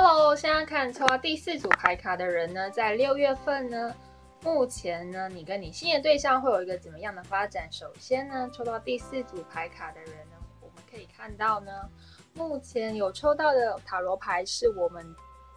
喽，现在看抽到第四组牌卡的人呢，在六月份呢，目前呢，你跟你心仪对象会有一个怎么样的发展？首先呢，抽到第四组牌卡的人呢，我们可以看到呢，目前有抽到的塔罗牌是我们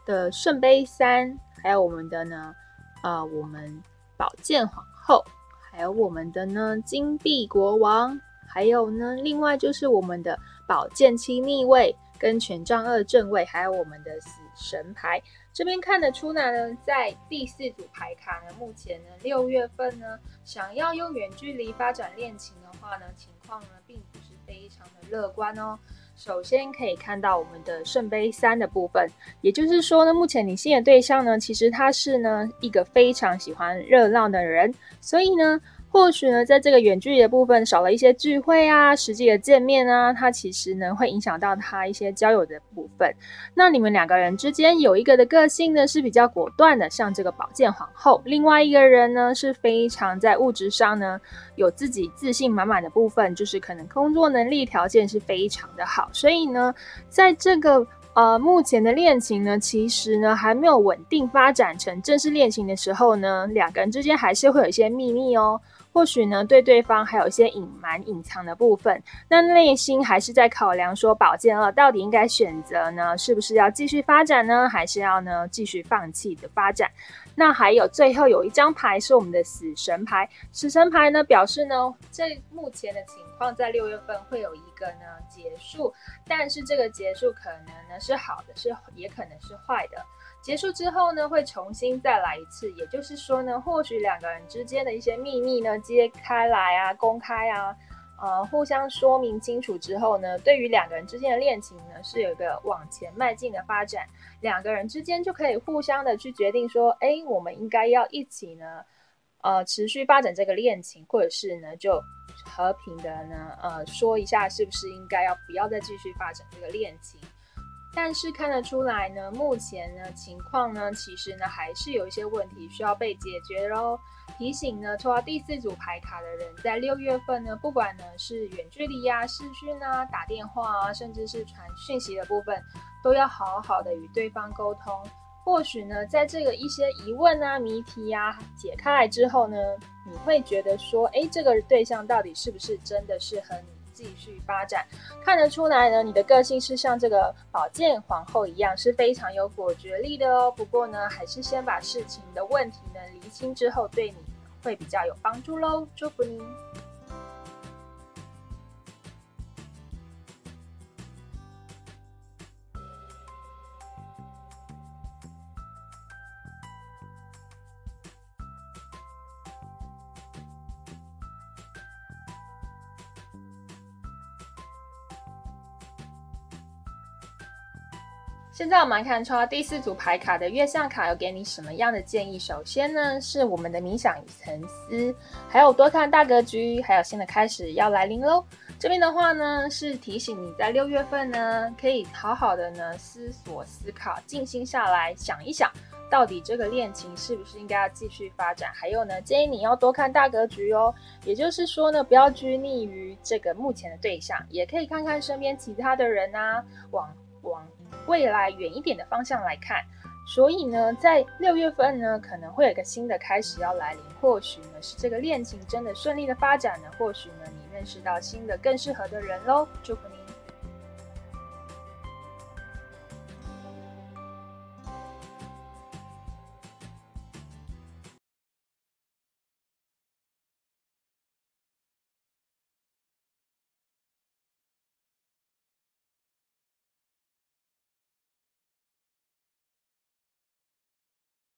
的圣杯三，还有我们的呢，呃，我们宝剑皇后，还有我们的呢金币国王，还有呢，另外就是我们的宝剑七逆位。跟权杖二正位，还有我们的死神牌，这边看得出来呢，在第四组牌卡呢，目前呢六月份呢，想要用远距离发展恋情的话呢，情况呢并不是非常的乐观哦。首先可以看到我们的圣杯三的部分，也就是说呢，目前你心的对象呢，其实他是呢一个非常喜欢热闹的人，所以呢。或许呢，在这个远距离的部分少了一些聚会啊，实际的见面啊，它其实呢会影响到他一些交友的部分。那你们两个人之间有一个的个性呢是比较果断的，像这个宝剑皇后；另外一个人呢是非常在物质上呢有自己自信满满的部分，就是可能工作能力条件是非常的好。所以呢，在这个呃目前的恋情呢，其实呢还没有稳定发展成正式恋情的时候呢，两个人之间还是会有一些秘密哦。或许呢，对对方还有一些隐瞒、隐藏的部分，那内心还是在考量说，宝剑二到底应该选择呢，是不是要继续发展呢，还是要呢继续放弃的发展？那还有最后有一张牌是我们的死神牌，死神牌呢表示呢，这目前的情况在六月份会有一个呢结束，但是这个结束可能呢是好的，是也可能是坏的。结束之后呢，会重新再来一次，也就是说呢，或许两个人之间的一些秘密呢揭开来啊，公开啊，呃，互相说明清楚之后呢，对于两个人之间的恋情呢，是有一个往前迈进的发展，两个人之间就可以互相的去决定说，哎，我们应该要一起呢，呃，持续发展这个恋情，或者是呢，就和平的呢，呃，说一下是不是应该要不要再继续发展这个恋情。但是看得出来呢，目前呢情况呢，其实呢还是有一些问题需要被解决喽。提醒呢，抽到第四组牌卡的人，在六月份呢，不管呢是远距离啊、视讯啊、打电话啊，甚至是传讯息的部分，都要好好的与对方沟通。或许呢，在这个一些疑问啊、谜题啊解开来之后呢，你会觉得说，哎，这个对象到底是不是真的适合你？继续发展，看得出来呢，你的个性是像这个宝剑皇后一样，是非常有果决力的哦。不过呢，还是先把事情的问题呢厘清之后，对你会比较有帮助喽。祝福你。现在我们来看抽到第四组牌卡的月相卡，有给你什么样的建议？首先呢，是我们的冥想与沉思，还有多看大格局，还有新的开始要来临喽。这边的话呢，是提醒你在六月份呢，可以好好的呢思索、思考、静心下来想一想，到底这个恋情是不是应该要继续发展？还有呢，建议你要多看大格局哦。也就是说呢，不要拘泥于这个目前的对象，也可以看看身边其他的人啊，往往。未来远一点的方向来看，所以呢，在六月份呢，可能会有一个新的开始要来临。或许呢，是这个恋情真的顺利的发展呢，或许呢，你认识到新的更适合的人喽。祝福你。